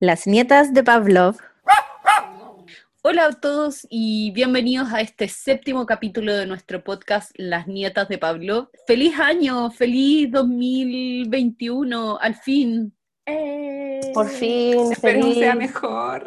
Las nietas de Pavlov. Hola a todos y bienvenidos a este séptimo capítulo de nuestro podcast Las nietas de Pavlov. Feliz año, feliz 2021, al fin. Por fin, Espero que feliz, sea mejor.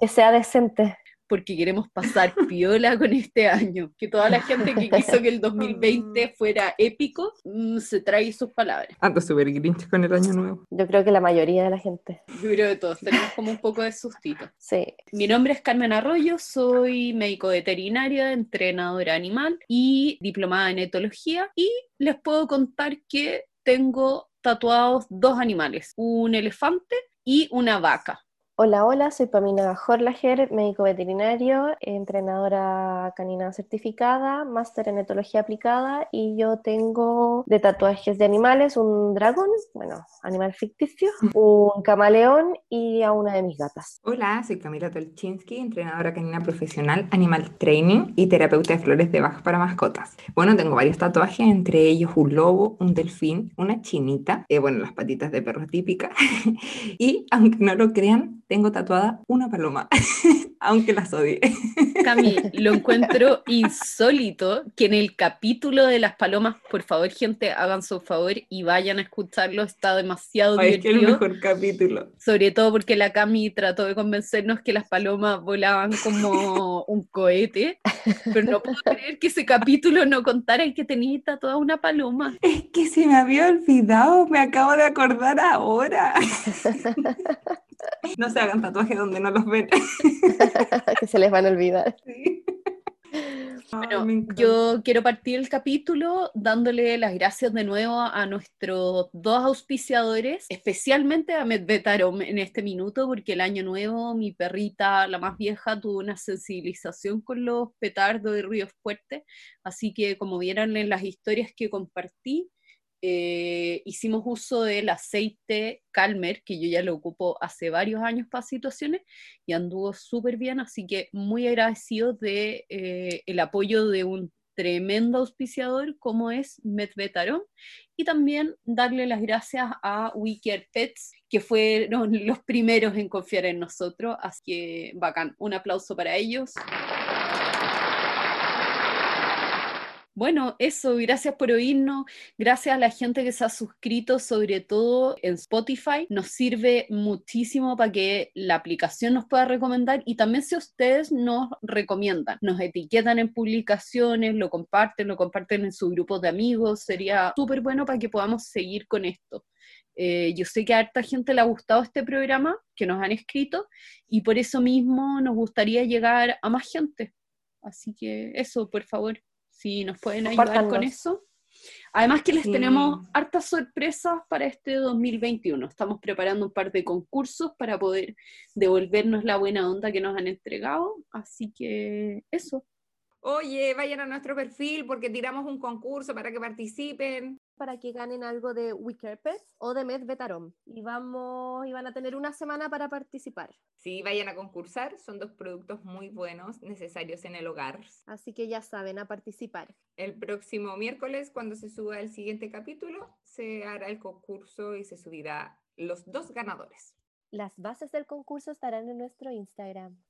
que sea decente. Porque queremos pasar piola con este año. Que toda la gente que quiso que el 2020 fuera épico mm, se trae sus palabras. Ando súper grinch con el año nuevo. Yo creo que la mayoría de la gente. Yo creo que todos tenemos como un poco de sustito. Sí. Mi nombre es Carmen Arroyo, soy médico veterinaria, entrenadora animal y diplomada en etología. Y les puedo contar que tengo tatuados dos animales, un elefante y una vaca. Hola, hola, soy Pamina Horlager, médico veterinario, entrenadora canina certificada, máster en etología aplicada y yo tengo de tatuajes de animales un dragón, bueno, animal ficticio, un camaleón y a una de mis gatas. Hola, soy Camila Tolchinsky, entrenadora canina profesional, animal training y terapeuta de flores de Bach para mascotas. Bueno, tengo varios tatuajes, entre ellos un lobo, un delfín, una chinita, eh, bueno, las patitas de perro típicas. y aunque no lo crean, tengo tatuada una paloma, aunque las odie. Cami, lo encuentro insólito que en el capítulo de las palomas, por favor, gente, hagan su favor y vayan a escucharlo, está demasiado Ay, es que el divertido. mejor capítulo. Sobre todo porque la Cami trató de convencernos que las palomas volaban como un cohete, pero no puedo creer que ese capítulo no contara que tenía tatuada una paloma. Es que se me había olvidado, me acabo de acordar ahora. No se hagan tatuajes donde no los ven. que se les van a olvidar. Sí. Bueno, yo quiero partir el capítulo dándole las gracias de nuevo a nuestros dos auspiciadores, especialmente a Medvetarom en este minuto, porque el año nuevo mi perrita, la más vieja, tuvo una sensibilización con los petardos de ruido fuerte, así que como vieron en las historias que compartí, eh, hicimos uso del aceite Calmer, que yo ya lo ocupo hace varios años para situaciones, y anduvo súper bien, así que muy agradecido de eh, el apoyo de un tremendo auspiciador como es Medvetarom y también darle las gracias a Care Pets que fueron los primeros en confiar en nosotros, así que bacán, un aplauso para ellos. Bueno, eso, gracias por oírnos, gracias a la gente que se ha suscrito, sobre todo en Spotify, nos sirve muchísimo para que la aplicación nos pueda recomendar y también si ustedes nos recomiendan, nos etiquetan en publicaciones, lo comparten, lo comparten en sus grupos de amigos, sería súper bueno para que podamos seguir con esto. Eh, yo sé que a harta gente le ha gustado este programa, que nos han escrito, y por eso mismo nos gustaría llegar a más gente. Así que eso, por favor, si nos pueden ayudar con eso. Además que les Sí. tenemos hartas sorpresas para este 2021. Estamos preparando un par de concursos para poder devolvernos la buena onda que nos han entregado. Así que eso. Oye, vayan a nuestro perfil porque tiramos un concurso para que participen. Para que ganen algo de Wickerpets o de Medvetarom. Y vamos, y van a tener una semana para participar. Sí, vayan a concursar, son dos productos muy buenos, necesarios en el hogar. Así que ya saben, a participar. El próximo miércoles, cuando se suba el siguiente capítulo, se hará el concurso y se subirá los dos ganadores. Las bases del concurso estarán en nuestro Instagram.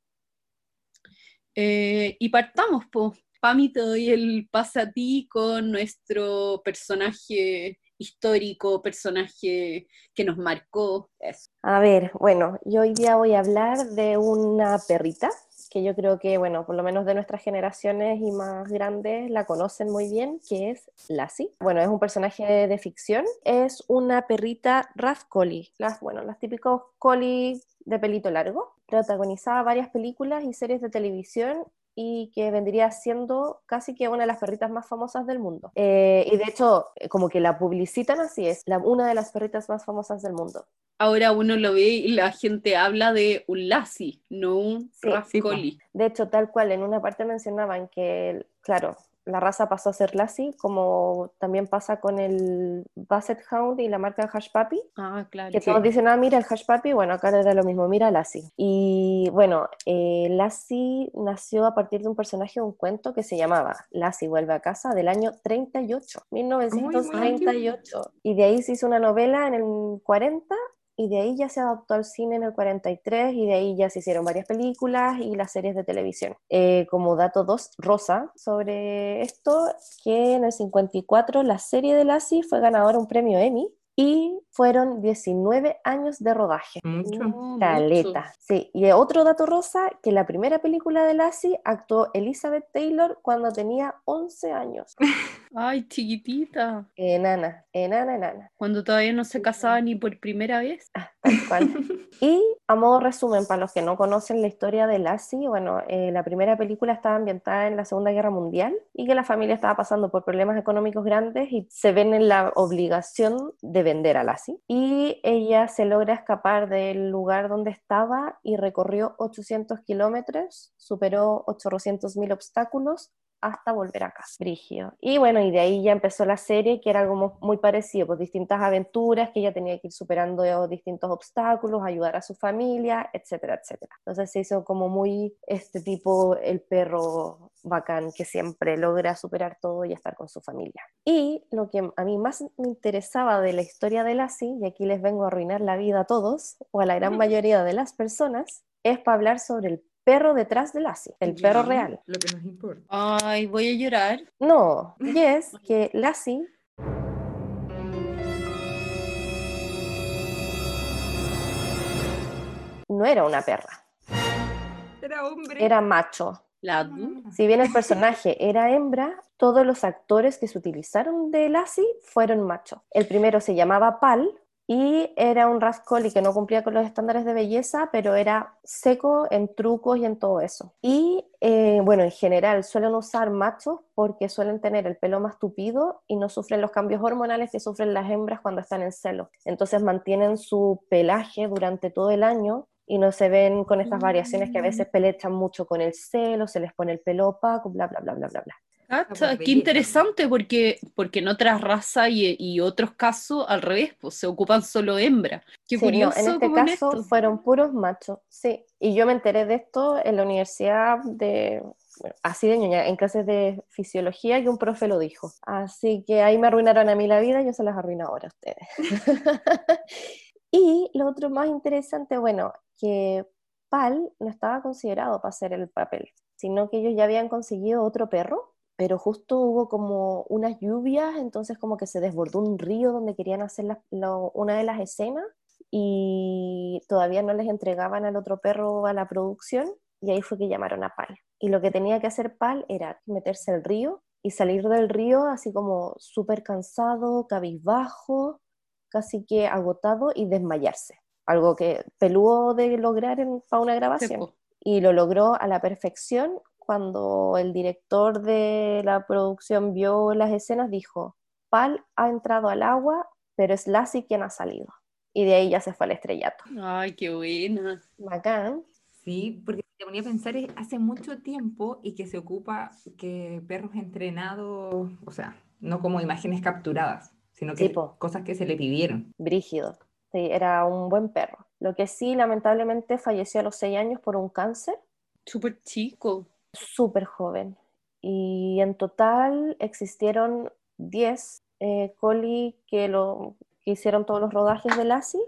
Eh, y partamos, po. Pami, te doy el pase a ti con nuestro personaje histórico, personaje que nos marcó. Eso. A ver, bueno, yo hoy día voy a hablar de una perrita que yo creo que, bueno, por lo menos de nuestras generaciones y más grandes la conocen muy bien, que es Lassie. Bueno, es un personaje de ficción, es una perrita Raf Collie, las, bueno, las típicos collie de pelito largo. Protagonizaba varias películas y series de televisión y que vendría siendo casi que una de las perritas más famosas del mundo. Eh, y de hecho, eh, como que la publicitan así, es la, una de las perritas más famosas del mundo. Ahora uno lo ve y la gente habla de un Lassie, no un Sí. De hecho, tal cual, en una parte mencionaban que, claro, la raza pasó a ser Lassie, como también pasa con el Basset Hound y la marca Hush Puppy, Ah, claro. que Sí. todos dicen, ah, mira el Hush Puppy, bueno, acá era lo mismo, mira Lassie. Y bueno, eh, Lassie nació a partir de un personaje de un cuento que se llamaba Lassie vuelve a casa del año 38, 1938. Y de ahí se hizo una novela en el 40 y de ahí ya se adaptó al cine en el 43 y de ahí ya se hicieron varias películas y las series de televisión. Eh, como dato 2, Rosa, sobre esto, que en el 54 la serie de Lassie fue ganadora un premio Emmy y fueron 19 años de rodaje. Mucho. Oh, Caleta. mucho. Sí, y otro dato rosa, que la primera película de Lassie actuó Elizabeth Taylor cuando tenía 11 años. Ay, chiquitita. Enana, enana, enana. Cuando todavía no se casaba ni por primera vez. Tal cual. Y a modo resumen, para los que no conocen la historia de Lassie, bueno, eh, la primera película estaba ambientada en la Segunda Guerra Mundial y que la familia estaba pasando por problemas económicos grandes y se ven en la obligación de vender a Lassie. Y ella se logra escapar del lugar donde estaba y recorrió 800 kilómetros, superó 800 mil obstáculos hasta volver a casa, Brigio. Y bueno, y de ahí ya empezó la serie, que era algo mu- muy parecido, pues distintas aventuras que ella tenía que ir superando eh, distintos obstáculos, ayudar a su familia, etcétera, etcétera. Entonces se hizo como muy este tipo, el perro bacán que siempre logra superar todo y estar con su familia. Y lo que a mí más me interesaba de la historia de Lassie, y aquí les vengo a arruinar la vida a todos, o a la gran mayoría de las personas, es para hablar sobre el perro detrás de Lassie, el perro real. Lo que nos importa. Ay, voy a llorar. No, y es que Lassie no era una perra, Era hombre. era macho. La Si bien el personaje era hembra, todos los actores que se utilizaron de Lassie fueron machos. El primero se llamaba Pal y era un rascoli que no cumplía con los estándares de belleza, pero era seco en trucos y en todo eso. Y eh, bueno, en general suelen usar machos porque suelen tener el pelo más tupido y no sufren los cambios hormonales que sufren las hembras cuando están en celo. Entonces mantienen su pelaje durante todo el año y no se ven con estas variaciones que a veces pelechan mucho con el celo, se les pone el pelo opaco, bla, bla, bla, bla, bla, bla. Cacha, qué interesante porque, porque en otras razas y, y otros casos al revés, pues se ocupan solo hembras. Qué Sí, no, curioso en este en caso fueron puros machos, sí. Y yo me enteré de esto en la universidad de, bueno, así de ñoña, en clases de fisiología que un profe lo dijo. Así que ahí me arruinaron a mí la vida, yo se las arruino ahora a ustedes. y lo otro más interesante, bueno, que Pal no estaba considerado para hacer el papel, sino que ellos ya habían conseguido otro perro, pero justo hubo como unas lluvias, entonces como que se desbordó un río donde querían hacer la- lo- una de las escenas y todavía no les entregaban al otro perro a la producción y ahí fue que llamaron a Pal. Y lo que tenía que hacer Pal era meterse al río y salir del río así como súper cansado, cabizbajo, casi que agotado y desmayarse. Algo que peludo de lograr en, para una Sí, grabación y lo logró a la perfección cuando el director de la producción vio las escenas, dijo, Pal ha entrado al agua, pero es Lassie quien ha salido. Y de ahí ya se fue al estrellato. Ay, qué buena. Bacán. Sí, porque te ponía a pensar es hace mucho tiempo y que se ocupa que perros entrenados, o sea, no como imágenes capturadas, sino que Sí, po. cosas que se le pidieron. Brígido. Sí, era un buen perro. Lo que sí, lamentablemente, falleció a los seis años por un cáncer, Súper chico. Súper joven. Y en total existieron 10 eh, coli que, lo, que hicieron todos los rodajes de Lassie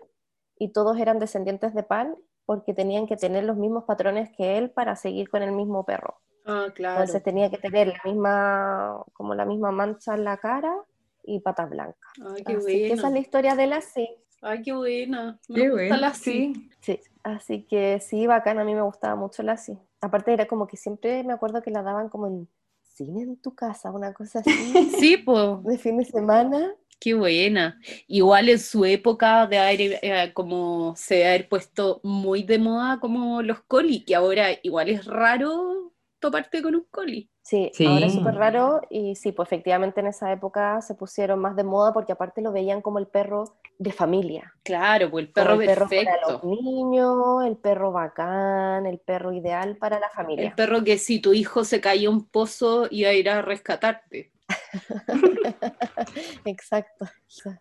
y todos eran descendientes de Pan porque tenían que tener los mismos patrones que él para seguir con el mismo perro. Ah, claro. Entonces tenía que tener la misma, como la misma mancha en la cara y patas blancas. Ay, qué Así que esa es buena. la historia de Lassie. Ay, qué buena. Me Qué gusta bueno, la sí. Sí, así que sí, bacán, a mí me gustaba mucho Lassie. Aparte era como que siempre me acuerdo que la daban como en cine en tu casa, una cosa así, Sí, pues, de fin de semana. qué buena. Igual en su época de haber, eh, como se haber puesto muy de moda como los coli, que ahora igual es raro toparte con un coli. Sí, ahora es súper raro y sí, pues efectivamente en esa época se pusieron más de moda porque aparte lo veían como el perro de familia. Claro, pues el como perro el perro para perfecto. los niños, el perro bacán, el perro ideal para la El familia. perro que si tu hijo se caía a un pozo iba a ir a rescatarte. Exacto.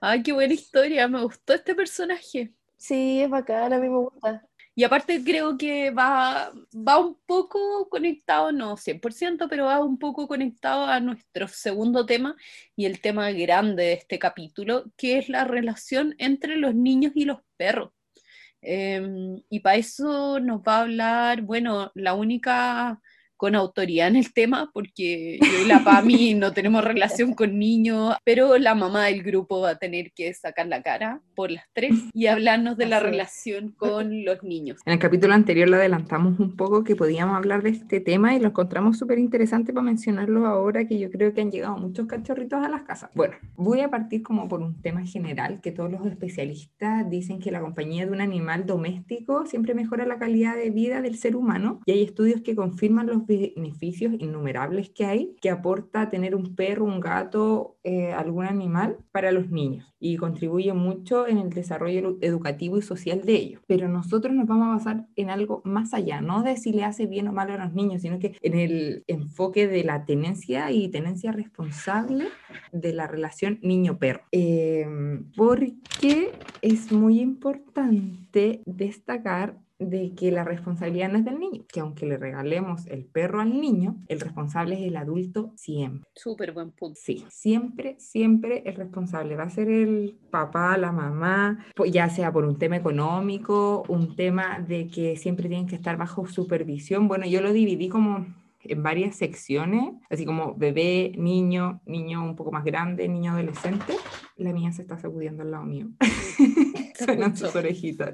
Ay, qué buena historia, me gustó este personaje. Sí, es bacán, a mí me gusta. Y aparte creo que va, va un poco conectado, no 100%, pero va un poco conectado a nuestro segundo tema y el tema grande de este capítulo, que es la relación entre los niños y los perros. Em, y para eso nos va a hablar, bueno, la única con autoridad en el tema, porque yo y la PAMI no tenemos relación con niños, pero la mamá del grupo va a tener que sacar la cara por las tres y hablarnos de la relación con los niños. En el capítulo anterior lo adelantamos un poco que podíamos hablar de este tema y lo encontramos súper interesante para mencionarlo ahora que yo creo que han llegado muchos cachorritos a las casas. Bueno, voy a partir como por un tema general que todos los especialistas dicen que la compañía de un animal doméstico siempre mejora la calidad de vida del ser humano y hay estudios que confirman los beneficios innumerables que hay que aporta tener un perro, un gato, eh, algún animal para los niños y contribuye mucho en el desarrollo educativo y social de ellos. Pero nosotros nos vamos a basar en algo más allá, no de si le hace bien o mal a los niños, sino que en el enfoque de la tenencia y tenencia responsable de la relación niño-perro. Eh, porque es muy importante destacar de que la responsabilidad no es del niño, que aunque le regalemos el perro al niño, el responsable es el adulto siempre. Súper buen punto. Sí, siempre, siempre el responsable va a ser el papá, la mamá, ya sea por un tema económico, un tema de que siempre tienen que estar bajo supervisión. Bueno, yo lo dividí como en varias secciones, así como bebé, niño, niño un poco más grande, niño adolescente. La mía se está sacudiendo al lado mío. Suenan sus orejitas.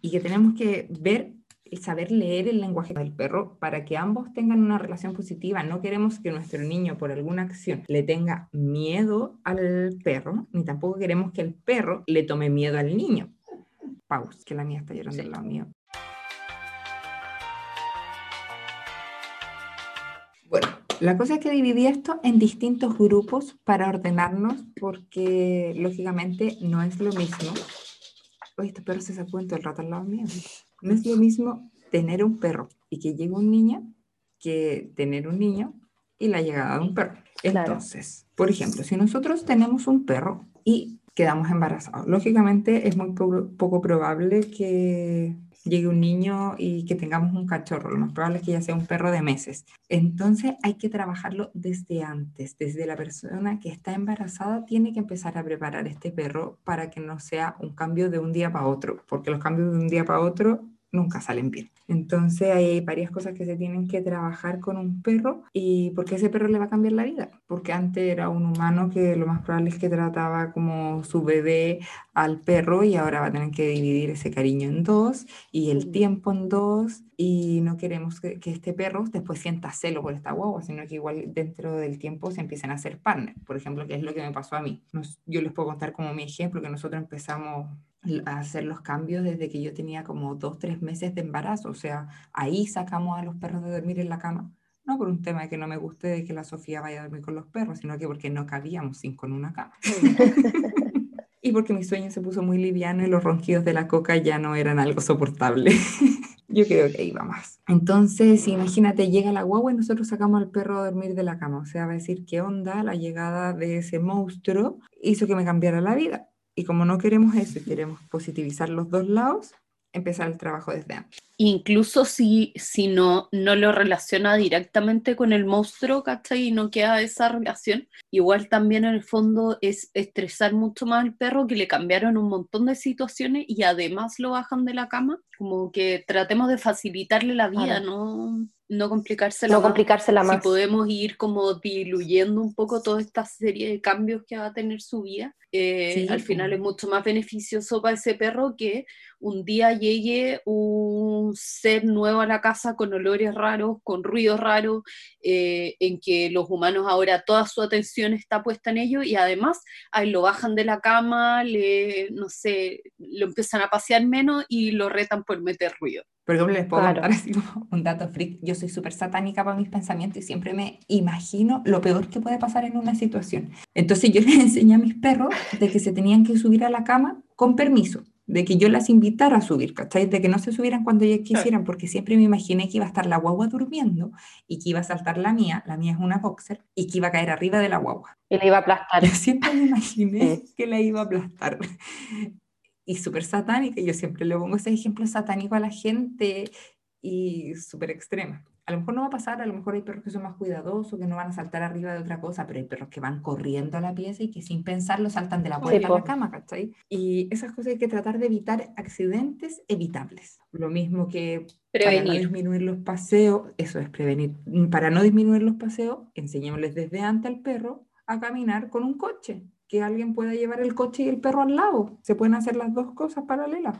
Y que tenemos que ver y saber leer el lenguaje del perro para que ambos tengan una relación positiva. No queremos que nuestro niño por alguna acción le tenga miedo al perro, ni tampoco queremos que el perro le tome miedo al niño. Paus, que la mía está llorando al lado mío. Bueno, la cosa es que dividí esto en distintos grupos para ordenarnos porque lógicamente no es lo mismo oye, este perro se sacó todo el rato al lado mío. No es lo mismo tener un perro y que llegue un niño que tener un niño y la llegada de un perro. Entonces, por ejemplo, si nosotros tenemos un perro y quedamos embarazados, lógicamente es muy poco probable que llegue un niño y que tengamos un cachorro. Lo más probable es que ya sea un perro de meses. Entonces hay que trabajarlo desde antes, desde la persona que está embarazada tiene que empezar a preparar este perro para que no sea un cambio de un día para otro, porque los cambios de un día para otro nunca salen bien. Entonces hay varias cosas que se tienen que trabajar con un perro y porque ese perro le va a cambiar la vida, porque antes era un humano que lo más probable es que trataba como su bebé al perro y ahora va a tener que dividir ese cariño en dos y el tiempo en dos y no queremos que, este perro después sienta celo por esta guagua, sino que igual dentro del tiempo se empiecen a hacer partner, por ejemplo, que es lo que me pasó a mí. yo les puedo contar como mi ejemplo que nosotros empezamos a hacer los cambios desde que yo tenía como dos, tres meses de embarazo. O sea, ahí sacamos a los perros de dormir en la cama. No por un tema de que no me guste de que la Sofía vaya a dormir con los perros, sino que porque no cabíamos cinco en una cama. y porque mi sueño se puso muy liviano y los ronquidos de la coca ya no eran algo soportable. yo creo que iba más. Entonces, imagínate, llega la guagua y nosotros sacamos al perro a dormir de la cama. O sea, va a decir qué onda la llegada de ese monstruo hizo que me cambiara la vida y como no queremos eso y queremos positivizar los dos lados, empezar el trabajo desde antes. Incluso si, si no, no lo relaciona directamente con el monstruo, ¿cachai? Y no queda esa relación, igual también en el fondo es estresar mucho más al perro que le cambiaron un montón de situaciones y además lo bajan de la cama, como que tratemos de facilitarle la vida, ¿no? No complicársela, no complicársela más. Si podemos ir como diluyendo un poco toda esta serie de cambios que va a tener su vida, eh, al final es mucho más beneficioso para ese perro que un día llegue un ser nuevo a la casa con olores raros, con ruidos raros, eh, en que los humanos ahora toda su atención está puesta en ello y además ahí lo bajan de la cama, le, no sé, lo empiezan a pasear menos y lo retan por meter ruido. Por ejemplo, les puedo contar así un dato freak. Yo soy súper satánica para mis pensamientos y siempre me imagino lo peor que puede pasar en una situación. Entonces yo les enseñé a mis perros de que se tenían que subir a la cama con permiso, de que yo las invitara a subir, ¿cachai? De que no se subieran cuando ellas quisieran, porque siempre me imaginé que iba a estar la guagua durmiendo y que iba a saltar la mía, la mía es una boxer, y que iba a caer arriba de la guagua. Y la iba a aplastar. Yo siempre me imaginé que la iba a aplastar y súper satánica. Yo siempre le pongo ese ejemplo satánico a la gente y súper extrema. A lo mejor no va a pasar, a lo mejor hay perros que son más cuidadosos, que no van a saltar arriba de otra cosa, pero hay perros que van corriendo a la pieza y que sin pensarlo saltan de la puerta a la cama, ¿cachai? Y esas cosas hay que tratar de evitar accidentes evitables. Lo mismo que Prevenir. Para no disminuir los paseos, eso es prevenir. Para no disminuir los paseos, enseñémosles desde antes al perro a caminar con un coche, que alguien pueda llevar el coche y el perro al lado. Se pueden hacer las dos cosas paralelas.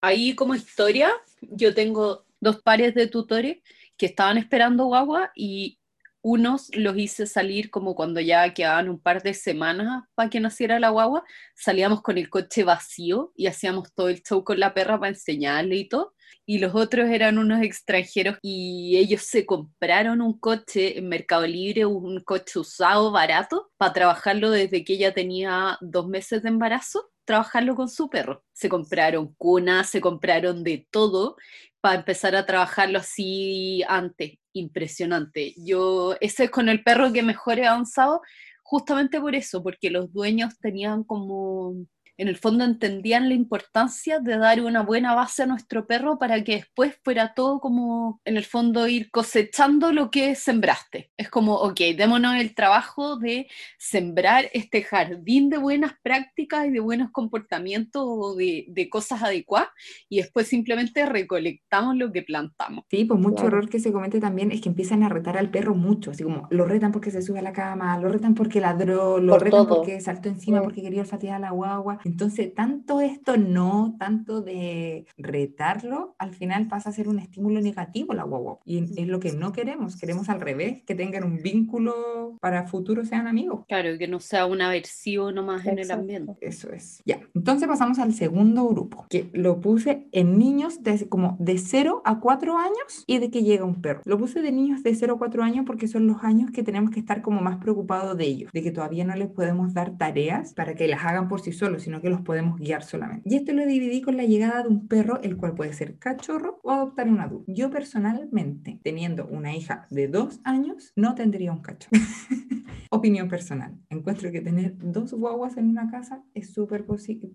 Ahí como historia, yo tengo dos pares de tutores que estaban esperando guagua y unos los hice salir como cuando ya quedaban un par de semanas para que naciera la guagua, salíamos con el coche vacío y hacíamos todo el show con la perra para enseñarle y todo. Y los otros eran unos extranjeros y ellos se compraron un coche en Mercado Libre, un coche usado, barato, para trabajarlo desde que ella tenía dos meses de embarazo, trabajarlo con su perro. Se compraron cunas, se compraron de todo para empezar a trabajarlo así antes. Impresionante. Yo, ese es con el perro que mejor he avanzado, justamente por eso, porque los dueños tenían como en el fondo entendían la importancia de dar una buena base a nuestro perro para que después fuera todo como, en el fondo, ir cosechando lo que sembraste. Es como, ok, démonos el trabajo de sembrar este jardín de buenas prácticas y de buenos comportamientos o de, de, cosas adecuadas y después simplemente recolectamos lo que plantamos. Sí, pues mucho error que se comete también es que empiezan a retar al perro mucho, así como lo retan porque se sube a la cama, lo retan porque ladró, lo retan porque saltó encima, porque quería olfatear a la guagua entonces, tanto esto no, tanto de retarlo, al final pasa a ser un estímulo negativo la guagua. Y es lo que no queremos. Queremos al revés, que tengan un vínculo para futuro sean amigos. Claro, que no sea una versión nomás en el ambiente. Eso es. Ya. Entonces pasamos al segundo grupo, que lo puse en niños de, como de 0 a 4 años y de que llega un perro. Lo puse de niños de 0 a 4 años porque son los años que tenemos que estar como más preocupados de ellos, de que todavía no les podemos dar tareas para que las hagan por sí solos, sino que los podemos guiar solamente. Y esto lo dividí con la llegada de un perro, el cual puede ser cachorro o adoptar un adulto. Yo personalmente, teniendo una hija de dos años, no tendría un cachorro. Opinión personal. Encuentro que tener dos guaguas en una casa es súper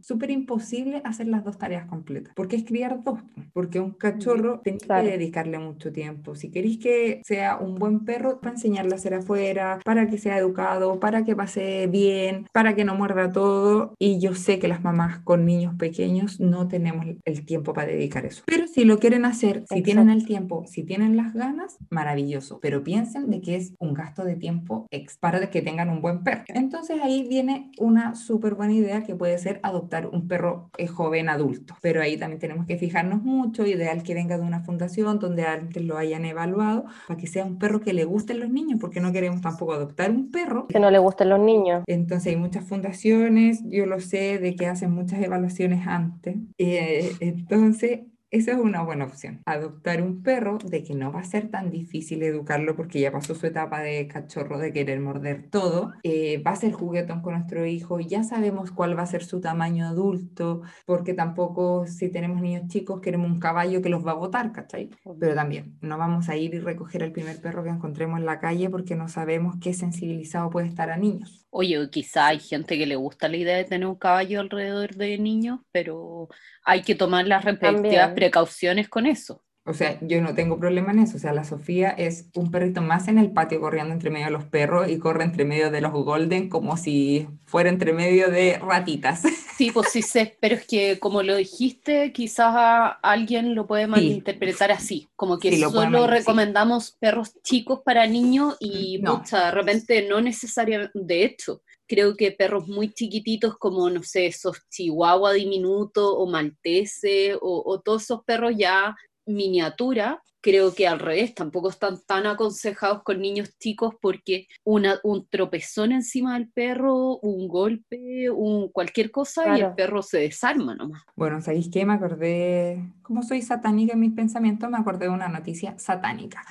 súper imposible hacer las dos tareas completas. Porque es criar dos. Porque un cachorro tiene que dedicarle mucho tiempo. Si queréis que sea un buen perro, para enseñarle a hacer afuera, para que sea educado, para que pase bien, para que no muerda todo. Y yo sé que las mamás con niños pequeños no tenemos el tiempo para dedicar eso. Pero si lo quieren hacer, si tienen el tiempo, si tienen las ganas, maravilloso. Pero piensen de que es un gasto de tiempo ex para que tengan un buen perro. Entonces ahí viene una súper buena idea que puede ser adoptar un perro eh, joven adulto. Pero ahí también tenemos que fijarnos mucho, ideal que venga de una fundación donde antes lo hayan evaluado, para que sea un perro que le gusten los niños, porque no queremos tampoco adoptar un perro. Que no le gusten los niños. Entonces hay muchas fundaciones, yo lo sé, de que hacen muchas evaluaciones antes. Eh, entonces esa es una buena opción. Adoptar un perro de que no va a ser tan difícil educarlo porque ya pasó su etapa de cachorro de querer morder todo. Eh, va a ser juguetón con nuestro hijo. Ya sabemos cuál va a ser su tamaño adulto porque tampoco si tenemos niños chicos queremos un caballo que los va a botar, ¿cachai? Pero también no vamos a ir y recoger el primer perro que encontremos en la calle porque no sabemos qué sensibilizado puede estar a niños. Oye, quizá hay gente que le gusta la idea de tener un caballo alrededor de niños, pero hay que tomar las respectivas precauciones con eso. O sea, yo no tengo problema en eso. O sea, la Sofía es un perrito más en el patio corriendo entre medio de los perros y corre entre medio de los golden como si fuera entre medio de ratitas. Sí, pues sí sé, pero es que como lo dijiste, quizás alguien lo puede malinterpretar así, como que solo recomendamos perros chicos para niños y no. de repente no necesariamente, de hecho, creo que perros muy chiquititos como, no sé, esos chihuahua diminuto o maltese o, o todos esos perros ya miniatura, creo que al revés, tampoco están tan aconsejados con niños chicos porque una, un tropezón encima del perro, un golpe, un cualquier cosa y el perro se desarma nomás. Bueno, ¿sabéis qué? Me acordé, como soy satánica en mis pensamientos, me acordé de una noticia satánica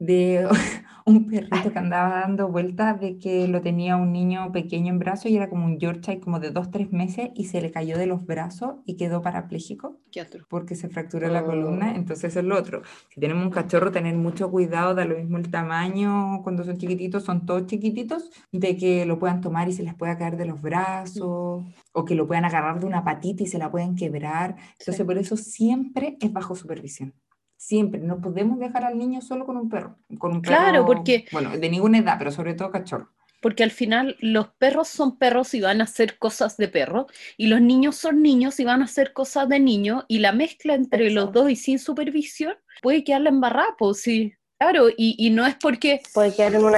de un perrito que andaba dando vueltas de que lo tenía un niño pequeño en brazos y era como un Yorkshire como de dos, tres meses y se le cayó de los brazos y quedó parapléjico ¿Qué otro? porque se fracturó la columna. Oh. Entonces es lo otro. Si tenemos un cachorro, tener mucho cuidado, da lo mismo el tamaño, cuando son chiquititos, son todos chiquititos, de que lo puedan tomar y se les pueda caer de los brazos o que lo puedan agarrar de una patita y se la pueden quebrar. Entonces por eso siempre es bajo supervisión siempre, no podemos dejar al niño solo con un perro, con un Claro, porque- Bueno, de ninguna edad, pero sobre todo cachorro. Porque al final los perros son perros y van a hacer cosas de perro, y los niños son niños y van a hacer cosas de niño, y la mezcla entre los dos y sin supervisión puede quedarle embarrada, pues sí. Claro, y, y no es porque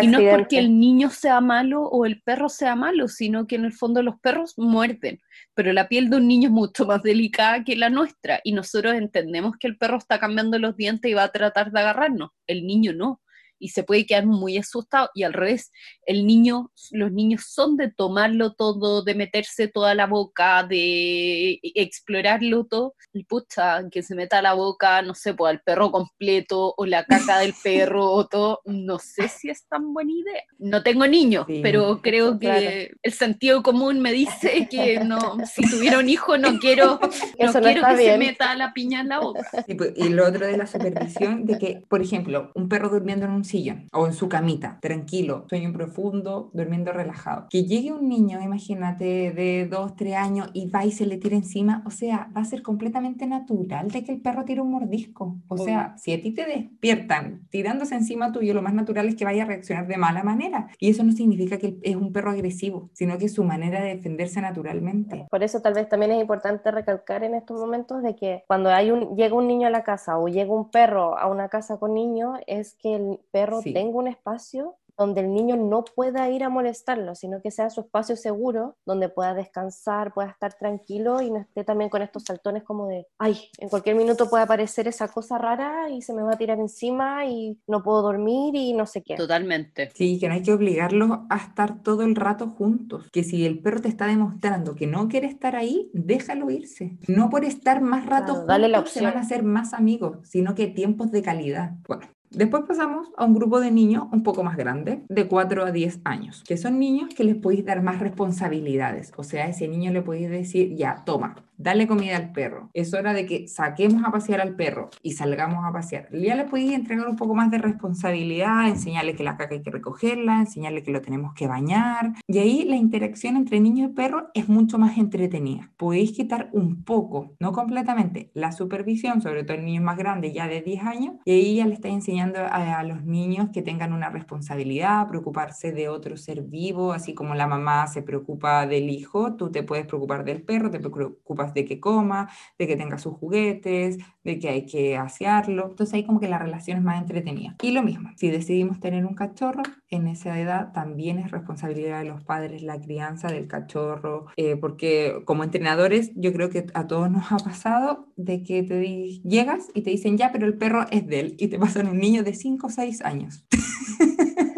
Y no es porque el niño sea malo o el perro sea malo, sino que en el fondo los perros muerden, pero la piel de un niño es mucho más delicada que la nuestra y nosotros entendemos que el perro está cambiando los dientes y va a tratar de agarrarnos, el niño no. Y se puede quedar muy asustado. Y al revés, el niño, los niños son de tomarlo todo, de meterse toda la boca, de explorarlo todo. Y pucha, que se meta la boca, no sé, pues al perro completo o la caca del perro o todo, no sé si es tan buena idea. No tengo niños, Sí. pero creo que Claro. el sentido común me dice que no, si tuviera un hijo no quiero, no Eso no quiero que se bien. meta la piña en la boca. Y, pues, y lo otro de la supervisión, de que, por ejemplo, un perro durmiendo en un sillón o en su camita, tranquilo, sueño profundo, durmiendo relajado. Que llegue un niño, imagínate, de 2, 3 años y va y se le tira encima, o sea, va a ser completamente natural de que el perro tire un mordisco. O sea, si a ti te despiertan tirándose encima tuyo, lo más natural es que vaya a reaccionar de mala manera. Y eso no significa que es un perro agresivo, sino que es su manera de defenderse naturalmente. Por eso tal vez también es importante recalcar en estos momentos de que cuando hay un, llega un niño a la casa o llega un perro a una casa con niños, es que el perro Sí. tenga un espacio donde el niño no pueda ir a molestarlo, sino que sea su espacio seguro, donde pueda descansar, pueda estar tranquilo y no esté también con estos saltones como de, ay, en cualquier minuto puede aparecer esa cosa rara y se me va a tirar encima y no puedo dormir y no sé qué. Totalmente. Sí, que no hay que obligarlos a estar todo el rato juntos. Que si el perro te está demostrando que no quiere estar ahí, déjalo irse. No por estar más rato Claro, juntos dale la se van a opción. hacer más amigos, sino que tiempos de calidad. Bueno, después pasamos a un grupo de niños un poco más grande, de 4 a 10 años, que son niños que les podéis dar más responsabilidades. O sea, a ese niño le podéis decir, ya, toma, dale comida al perro. Es hora de que saquemos a pasear al perro y salgamos a pasear. Ya le podéis entregar un poco más de responsabilidad, enseñarle que la caca hay que recogerla, enseñarle que lo tenemos que bañar. Y ahí la interacción entre niño y perro es mucho más entretenida. Podéis quitar un poco, no completamente, la supervisión, sobre todo en niños más grandes, ya de 10 años, y ahí ya le estáis enseñando a, a los niños que tengan una responsabilidad, preocuparse de otro ser vivo, así como la mamá se preocupa del hijo, tú te puedes preocupar del perro, te preocupas de que coma, de que tenga sus juguetes, de que hay que asearlo. Entonces ahí como que la relación es más entretenida. Y lo mismo, si decidimos tener un cachorro, en esa edad también es responsabilidad de los padres la crianza del cachorro, eh, porque como entrenadores yo creo que a todos nos ha pasado de que te llegas y te dicen ya, pero el perro es de él y te pasan un niño de 5 o 6 años.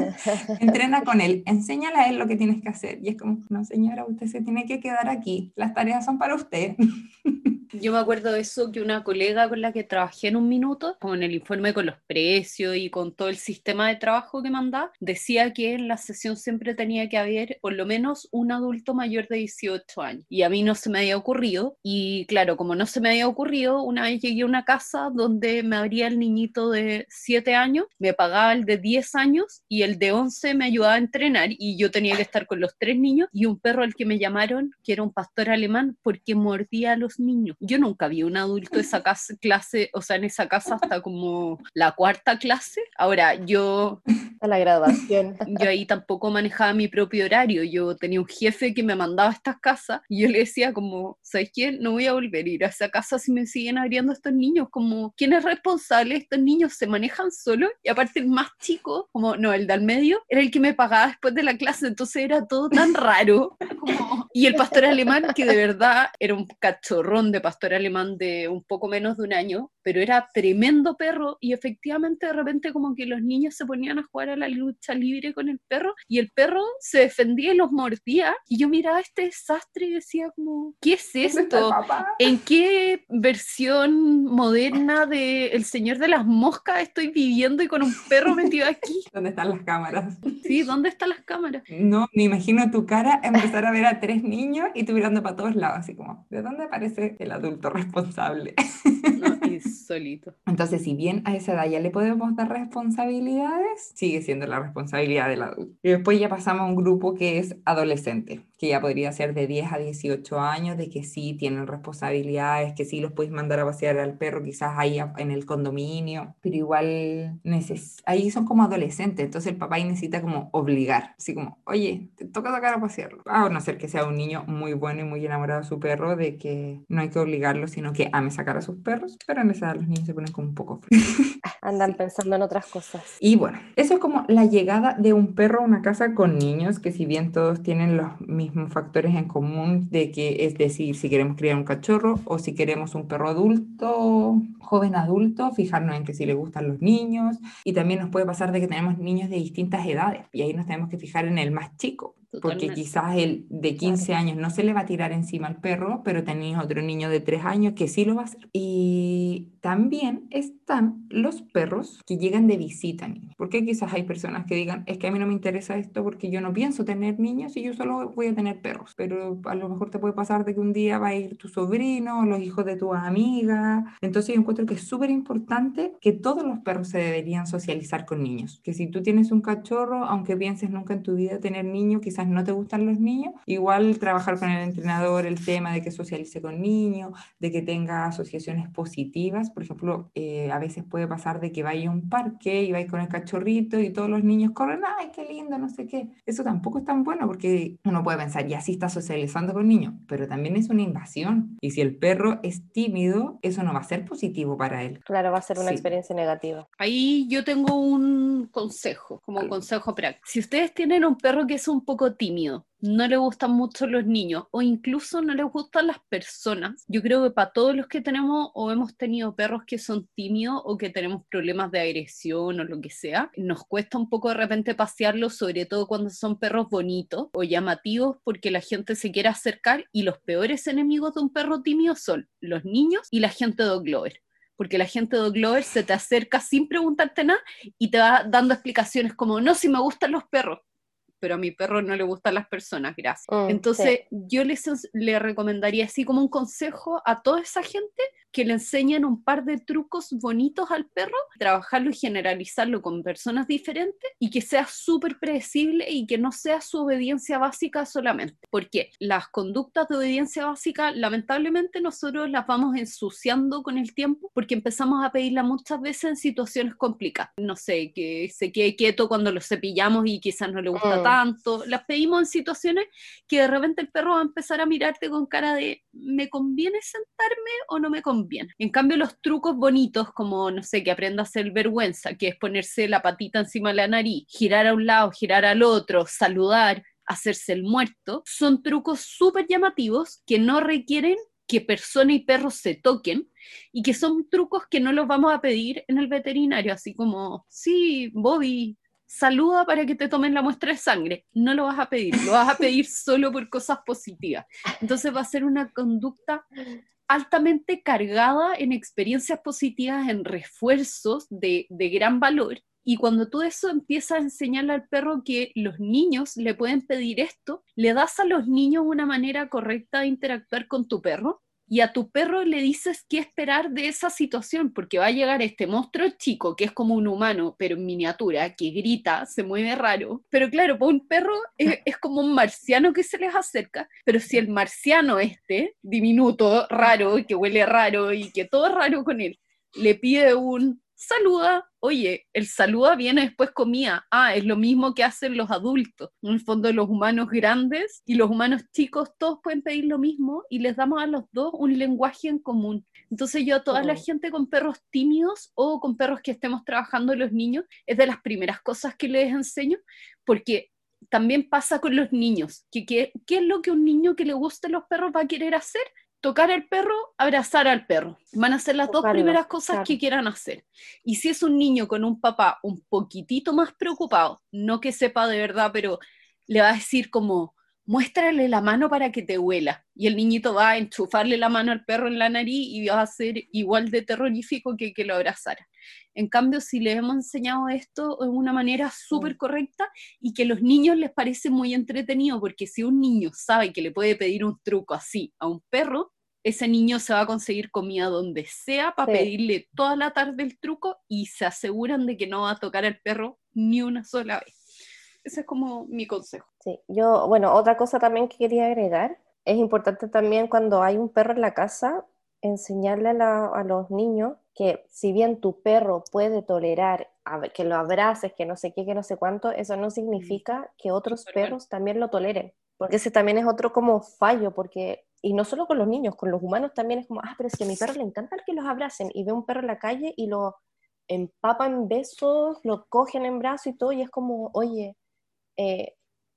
Entrena con él, enséñale a él lo que tienes que hacer. Y es como, no señora, usted se tiene que quedar aquí, las tareas son para usted. Yo me acuerdo de eso que una colega con la que trabajé en un minuto, con el informe con los precios y con todo el sistema de trabajo que mandaba, decía que en la sesión siempre tenía que haber por lo menos un adulto mayor de 18 años. Y a mí no se me había ocurrido. Y claro, como no se me había ocurrido, una vez llegué a una casa donde me abría el niñito de 7 años, me pagaba el de 10 años y el de 11 me ayudaba a entrenar y yo tenía que estar con los tres niños y un perro al que me llamaron, que era un pastor alemán, porque mordía a los niños. Yo nunca vi un adulto esa casa, clase, o sea, en esa casa hasta como la cuarta clase. Ahora, yo, A la graduación. yo ahí tampoco manejaba mi propio horario. Yo tenía un jefe que me mandaba a estas casas y yo le decía como, ¿sabes qué? No voy a volver a ir a esa casa si me siguen abriendo estos niños. Como, ¿quién es responsable? Estos niños se manejan solos y aparte el más chico, como, no, el del medio, era el que me pagaba después de la clase. Entonces era todo tan raro. como- Y el pastor alemán, que de verdad era un cachorrón de pastor alemán de un poco menos de un año, pero era tremendo perro y efectivamente de repente como que los niños se ponían a jugar a la lucha libre con el perro y el perro se defendía y los mordía y yo miraba este desastre y decía como, ¿qué es ¿Dónde está el esto? ¿En qué versión moderna de El Señor de las Moscas estoy viviendo y con un perro metido aquí? ¿Dónde están las cámaras? Sí, ¿dónde están las cámaras? No, me imagino tu cara empezar a ver a tres niños y tú mirando para todos lados, así como, ¿de dónde aparece el adulto responsable? No, es insólito. Entonces, si bien a esa edad ya le podemos dar responsabilidades, sigue siendo la responsabilidad del adulto. Y después ya pasamos a un grupo que es adolescente, que ya podría ser de 10 a 18 años, de que sí tienen responsabilidades, que sí los puedes mandar a pasear al perro quizás ahí en el condominio, pero igual ahí son como adolescentes, entonces el papá ahí necesita como obligar, así como, oye, te toca sacar a pasearlo. A no ser que sea un niño muy bueno y muy enamorado de su perro, de que no hay que obligarlo, sino que ame sacar a sus perros, pero en esa edad los niños se ponen como un poco Andan pensando en otras cosas. Y bueno, eso es como la llegada de un perro a una casa con niños, que si bien todos tienen los mismos factores en común, de que es decir, si queremos criar un cachorro o si queremos un perro adulto, joven adulto, fijarnos en que si le gustan los niños. Y también nos puede pasar de que tenemos niños de distintas edades y ahí nos tenemos que fijar en el más chico porque quizás el de 15 años no se le va a tirar encima al perro, pero tenéis otro niño de 3 años que sí lo va a hacer. Y también están los perros que llegan de visita niños, porque quizás hay personas que digan, es que a mí no me interesa esto porque yo no pienso tener niños y yo solo voy a tener perros, pero a lo mejor te puede pasar de que un día va a ir tu sobrino, los hijos de tu amiga. Entonces yo encuentro que es súper importante que todos los perros se deberían socializar con niños, que si tú tienes un cachorro, aunque pienses nunca en tu vida tener niños, quizás no te gustan los niños, igual trabajar con el entrenador el tema de que socialice con niños, de que tenga asociaciones positivas. Por ejemplo, eh, a veces puede pasar de que vaya a un parque y vais con el cachorrito y todos los niños corren, ay, qué lindo, no sé qué. Eso tampoco es tan bueno porque uno puede pensar, ya sí está socializando con niños, pero también es una invasión. Y si el perro es tímido, eso no va a ser positivo para él. Claro, va a ser una experiencia negativa. Ahí yo tengo un consejo, como un consejo práctico. Si ustedes tienen un perro que es un poco tímido, no le gustan mucho los niños o incluso no les gustan las personas. Yo creo que para todos los que tenemos o hemos tenido perros que son tímidos o que tenemos problemas de agresión o lo que sea, nos cuesta un poco de repente pasearlos, sobre todo cuando son perros bonitos o llamativos porque la gente se quiere acercar y los peores enemigos de un perro tímido son los niños y la gente de Glover porque la gente de Glover se te acerca sin preguntarte nada y te va dando explicaciones como, no, si me gustan los perros, pero a mi perro no le gustan las personas, gracias. Mm, Entonces, yo les, le recomendaría así como un consejo a toda esa gente que le enseñen un par de trucos bonitos al perro, trabajarlo y generalizarlo con personas diferentes y que sea súper predecible y que no sea su obediencia básica solamente. Porque las conductas de obediencia básica, lamentablemente, nosotros las vamos ensuciando con el tiempo porque empezamos a pedirla muchas veces en situaciones complicadas. No sé, que se quede quieto cuando lo cepillamos y quizás no le gusta mm. tanto. Las pedimos en situaciones que de repente el perro va a empezar a mirarte con cara de ¿me conviene sentarme o no me conviene? Bien. En cambio, los trucos bonitos, como, no sé, que aprenda a hacer vergüenza, que es ponerse la patita encima de la nariz, girar a un lado, girar al otro, saludar, hacerse el muerto, son trucos súper llamativos que no requieren que persona y perro se toquen y que son trucos que no los vamos a pedir en el veterinario, así como, sí, Bobby, saluda para que te tomen la muestra de sangre. No lo vas a pedir, lo vas a pedir solo por cosas positivas. Entonces va a ser una conducta altamente cargada en experiencias positivas, en refuerzos de, gran valor. Y cuando tú eso empiezas a enseñarle al perro que los niños le pueden pedir esto, le das a los niños una manera correcta de interactuar con tu perro y a tu perro le dices qué esperar de esa situación, porque va a llegar este monstruo chico, que es como un humano, pero en miniatura, que grita, se mueve raro. Pero claro, para un perro es, es, como un marciano que se les acerca, pero si el marciano este, diminuto, raro, que huele raro y que todo es raro con él, le pide un saluda, oye, el saluda viene después comía. Ah, es lo mismo que hacen los adultos. En el fondo, los humanos grandes y los humanos chicos, todos pueden pedir lo mismo y les damos a los dos un lenguaje en común. Entonces, yo a toda la gente con perros tímidos o con perros que estemos trabajando los niños, es de las primeras cosas que les enseño, porque también pasa con los niños, que, ¿qué es lo que un niño que le guste los perros va a querer hacer? Tocar al perro, abrazar al perro. Van a ser las dos primeras cosas que quieran hacer. Y si es un niño con un papá un poquitito más preocupado, no que sepa de verdad, pero le va a decir como, muéstrale la mano para que te huela. Y el niñito va a enchufarle la mano al perro en la nariz y va a ser igual de terrorífico que que lo abrazara. En cambio, si le hemos enseñado esto de una manera súper correcta y que a los niños les parece muy entretenido, porque si un niño sabe que le puede pedir un truco así a un perro, ese niño se va a conseguir comida donde sea para pedirle toda la tarde el truco y se aseguran de que no va a tocar al perro ni una sola vez. Ese es como mi consejo. Sí, yo, bueno, otra cosa también que quería agregar, es importante también cuando hay un perro en la casa, enseñarle a, los niños que si bien tu perro puede tolerar que lo abraces, que no sé qué, que no sé cuánto, eso no significa que otros perros también lo toleren. Porque ese también es otro como fallo, porque, y no solo con los niños, con los humanos también es como, ah, pero es que a mi perro le encanta que los abracen y ve un perro en la calle y lo empapan besos, lo cogen en brazo y todo, y es como, oye, eh,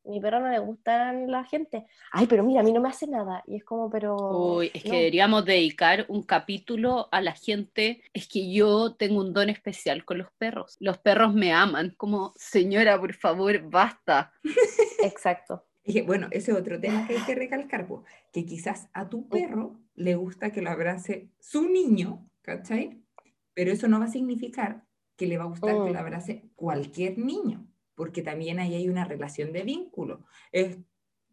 mi perro no le gustan la gente. Ay, pero mira, a mí no me hace nada. Y es como, pero... Uy, es que deberíamos dedicar un capítulo a la gente. Es que yo tengo un don especial con los perros. Los perros me aman. Como, señora, por favor, basta. Exacto. Y bueno, ese es otro tema que hay que recalcar, que quizás a tu perro le gusta que lo abrace su niño, ¿cachai? Pero eso no va a significar que le va a gustar que lo abrace cualquier niño porque también ahí hay una relación de vínculo.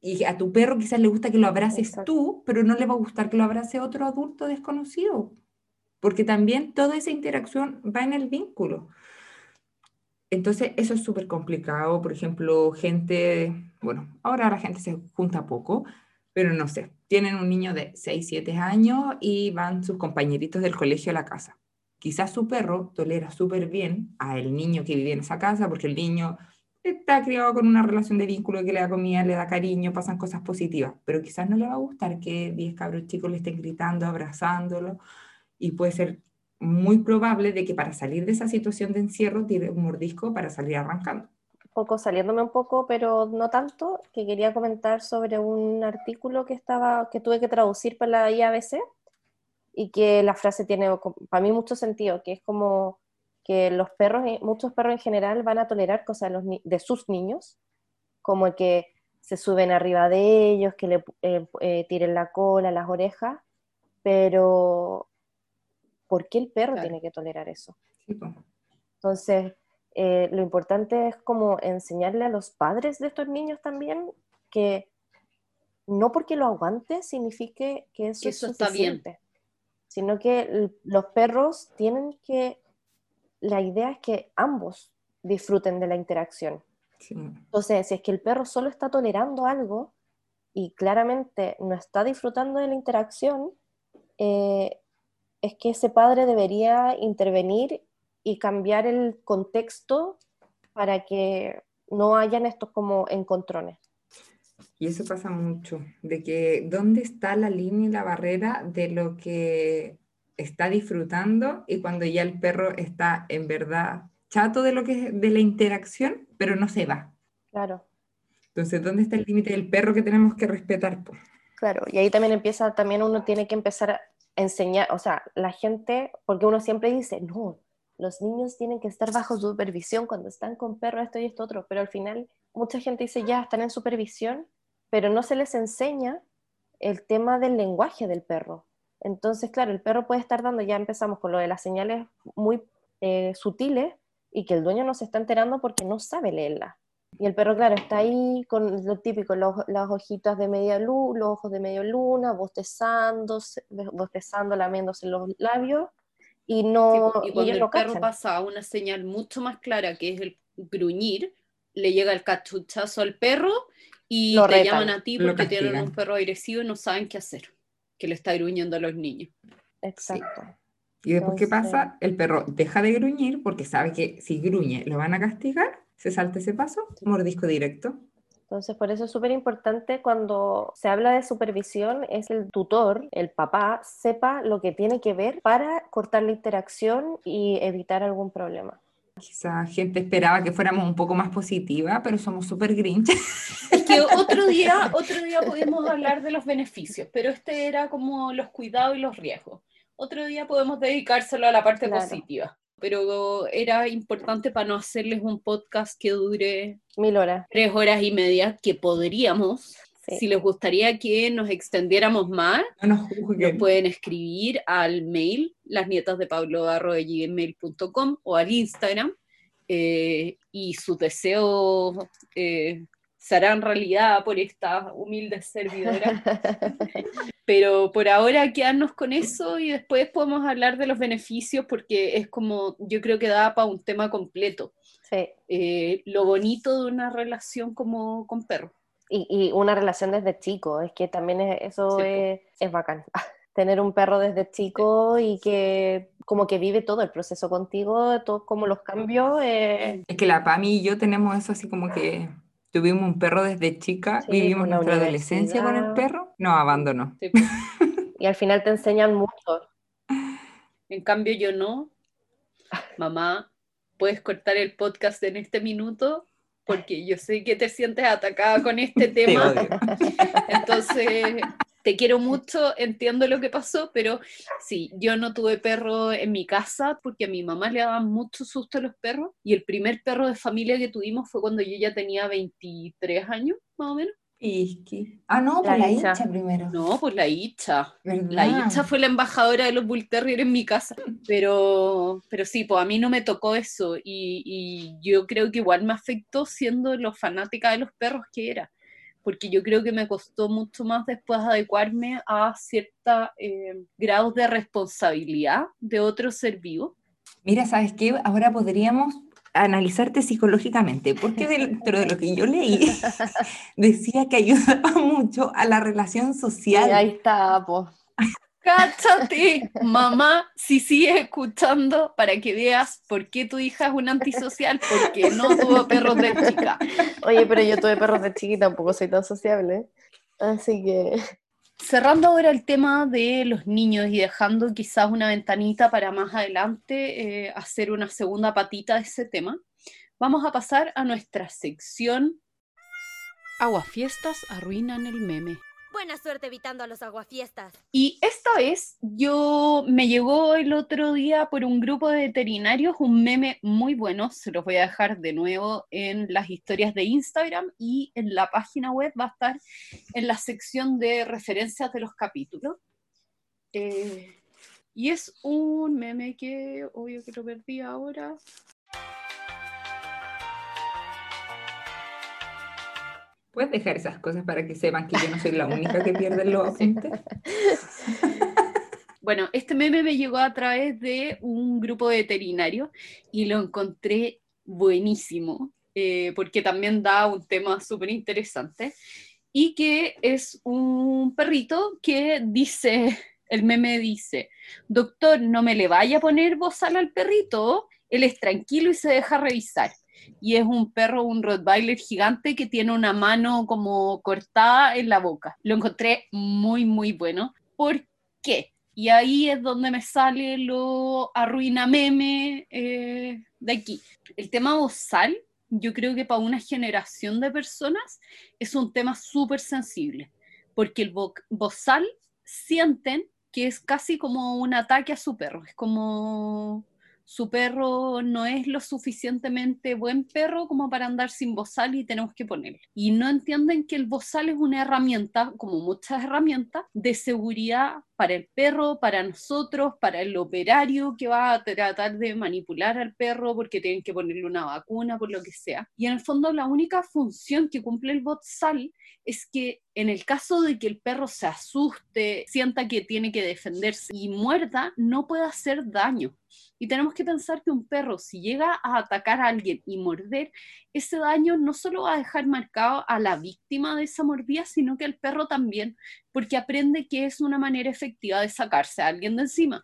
y a tu perro quizás le gusta que lo abraces tú, pero no le va a gustar que lo abrace otro adulto desconocido, porque también toda esa interacción va en el vínculo. Entonces, eso es súper complicado. Por ejemplo, gente, bueno, ahora la gente se junta poco, pero no sé, tienen un niño de 6, 7 años y van sus compañeritos del colegio a la casa. Quizás su perro tolera súper bien a el niño que vive en esa casa, porque el niño está criado con una relación de vínculo que le da comida, le da cariño, pasan cosas positivas, pero quizás no le va a gustar que 10 cabros chicos le estén gritando, abrazándolo, y puede ser muy probable de que para salir de esa situación de encierro tire un mordisco para salir arrancando. Poco saliéndome un poco, pero no tanto, que quería comentar sobre un artículo que estaba que tuve que traducir para la IABC y que la frase tiene para mí mucho sentido, que es como que los perros, muchos perros en general van a tolerar cosas de, sus niños, como que se suben arriba de ellos, que le eh, eh, tiren la cola, las orejas, pero ¿por qué el perro tiene que tolerar eso? Entonces, eh, lo importante es como enseñarle a los padres de estos niños también que no porque lo aguante signifique que eso, es suficiente, está bien. sino que los perros tienen que la idea es que ambos disfruten de la interacción. Entonces, si es que el perro solo está tolerando algo y claramente no está disfrutando de la interacción, eh, es que ese padre debería intervenir y cambiar el contexto para que no hayan estos como encontrones. Y eso pasa mucho, de que dónde está la línea y la barrera de lo que está disfrutando y cuando ya el perro está en verdad chato de lo que de la interacción, pero no se va. Claro. Entonces, ¿dónde está el límite del perro que tenemos que respetar? Claro, y ahí también empieza, también uno tiene que empezar a enseñar, o sea, la gente, porque uno siempre dice, no, los niños tienen que estar bajo supervisión cuando están con perro, esto y esto otro, pero al final mucha gente dice, ya, están en supervisión, pero no se les enseña el tema del lenguaje del perro. Entonces, claro, el perro puede estar dando, ya empezamos con lo de las señales muy eh, sutiles y que el dueño no se está enterando porque no sabe leerla. Y el perro, claro, está ahí con lo típico, las hojitas de media luz, los ojos de media luna, bostezando, bostezando, lamiéndose los labios, y no... y cuando el perro pasa a una señal mucho más clara, que es el gruñir, le llega el cachuchazo al perro y te llaman a ti porque tienen un perro agresivo y no saben qué hacer que le está gruñendo a los niños. Exacto. Y después, ¿qué pasa? El perro deja de gruñir porque sabe que si gruñe lo van a castigar, se salta ese paso, mordisco directo. Entonces, por eso es súper importante cuando se habla de supervisión, es el tutor, el papá, sepa lo que tiene que ver para cortar la interacción y evitar algún problema. Quizá gente esperaba que fuéramos un poco más positiva, pero somos súper grinch. Es que otro día, otro día podemos hablar de los beneficios, pero este era como los cuidados y los riesgos. Otro día podemos dedicárselo a la parte positiva. Pero era importante para no hacerles un podcast que dure mil horas. Tres horas y media, que podríamos, Si les gustaría que nos extendiéramos más, nos, pueden escribir al mail lasnietasdepablo.gmail.com o al Instagram eh, y su deseo eh, se harán realidad por esta humilde servidora. Pero por ahora quedarnos con eso y después podemos hablar de los beneficios porque es como, yo creo que da para un tema completo. Sí. Eh, lo bonito de una relación como con perro. Y, y una relación desde chico, es que también es- eso Sí, es, es bacán. Tener un perro desde chico y que como que vive todo el proceso contigo, todos como los cambios. eh, Es que la Pami y yo tenemos eso así como que tuvimos un perro desde chica, Sí, vivimos nuestra adolescencia con el perro, nos abandonó. Sí. y al final te enseñan mucho. En cambio yo no. Mamá, puedes cortar el podcast en este minuto porque yo sé que te sientes atacada con este Te tema. Entonces, te quiero mucho, entiendo lo que pasó, pero sí, yo no tuve perro en mi casa porque a mi mamá le daban mucho susto a los perros y el primer perro de familia que tuvimos fue cuando yo ya tenía 23 años, más o menos. Pisqui. Ah, no, La por la Icha. hincha primero. No, pues la Icha. La ¿verdad? Icha fue la embajadora de los Bull Terrier en mi casa, pero, pero sí, pues a mí no me tocó eso y, y yo creo que igual me afectó siendo lo fanática de los perros que era, porque yo creo que me costó mucho más después adecuarme a ciertos grados de responsabilidad de otro ser vivo. Mira, ¿sabes qué? Ahora podríamos analizarte psicológicamente, porque dentro de lo que yo leí decía que ayudaba mucho a la relación Y social. ahí está, pues. Cáchate, mamá, si sigues escuchando para que veas por qué tu hija es una antisocial, porque no tuvo perros de chica. Oye, pero yo tuve perros de chiquita, tampoco soy tan sociable. Así que Cerrando ahora el tema de los niños y dejando quizás una ventanita para más adelante eh, hacer una segunda patita de ese tema, vamos a pasar a nuestra sección Aguafiestas arruinan el meme. Buena suerte evitando a los aguafiestas. Y esta vez yo me llegó el otro día por un grupo de veterinarios un meme muy bueno, se los voy a dejar de nuevo en las historias de Instagram y en la página web va a estar en la sección de referencias de los capítulos. Eh, y es un meme que obvio que lo perdí ahora. ¿Puedes dejar esas cosas para que sepan que yo no soy la única que pierde los apuntes? Bueno, este meme me llegó a través de un grupo de veterinarios y lo encontré buenísimo, eh, porque también da un tema súper interesante, y que es un perrito que dice, el meme dice, doctor, no me le vaya a poner bozal al perrito, él es tranquilo y se deja revisar. Y es un perro, un Rottweiler gigante que tiene una mano como cortada en la boca. Lo encontré muy, muy bueno. ¿Por qué? Y ahí es donde me sale lo arruina meme eh, de aquí. El tema bozal, yo creo que para una generación de personas es un tema súper sensible, porque el bo- bozal sienten que es casi como un ataque a su perro, es como su perro no es lo suficientemente buen perro como para andar sin bozal y tenemos que ponerlo. Y no entienden que el bozal es una herramienta, como muchas herramientas, de seguridad para el perro, para nosotros, para el operario que va a tratar de manipular al perro porque tienen que ponerle una vacuna, por lo que sea. Y en el fondo la única función que cumple el bozal es que en el caso de que el perro se asuste, sienta que tiene que defenderse y muerda, no puede hacer daño. Y tenemos que pensar que un perro, si llega a atacar a alguien y morder, ese daño no solo va a dejar marcado a la víctima de esa mordida, sino que al perro también, porque aprende que es una manera efectiva de sacarse a alguien de encima.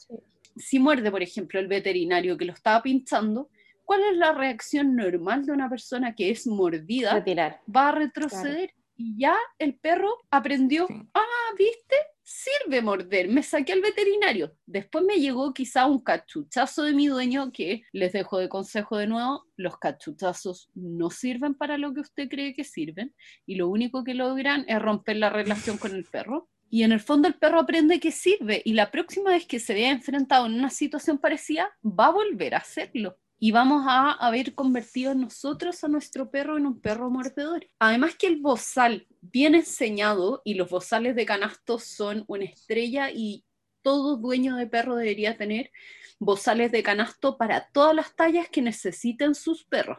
Si muerde, por ejemplo, el veterinario que lo estaba pinchando, ¿cuál es la reacción normal de una persona que es mordida? retirar. va a retroceder. Y ya el perro aprendió, Sí. ah, ¿viste? Sirve morder. Me saqué al veterinario. Después me llegó quizá un cachuchazo de mi dueño que les dejo de consejo de nuevo, los cachuchazos no sirven para lo que usted cree que sirven y lo único que logran es romper la relación con el perro. Y en el fondo el perro aprende que sirve y la próxima vez que se vea enfrentado en una situación parecida va a volver a hacerlo y vamos a haber convertido nosotros a nuestro perro en un perro mordedor. Además que el bozal bien enseñado y los bozales de canasto son una estrella y todo dueño de perro debería tener bozales de canasto para todas las tallas que necesiten sus perros.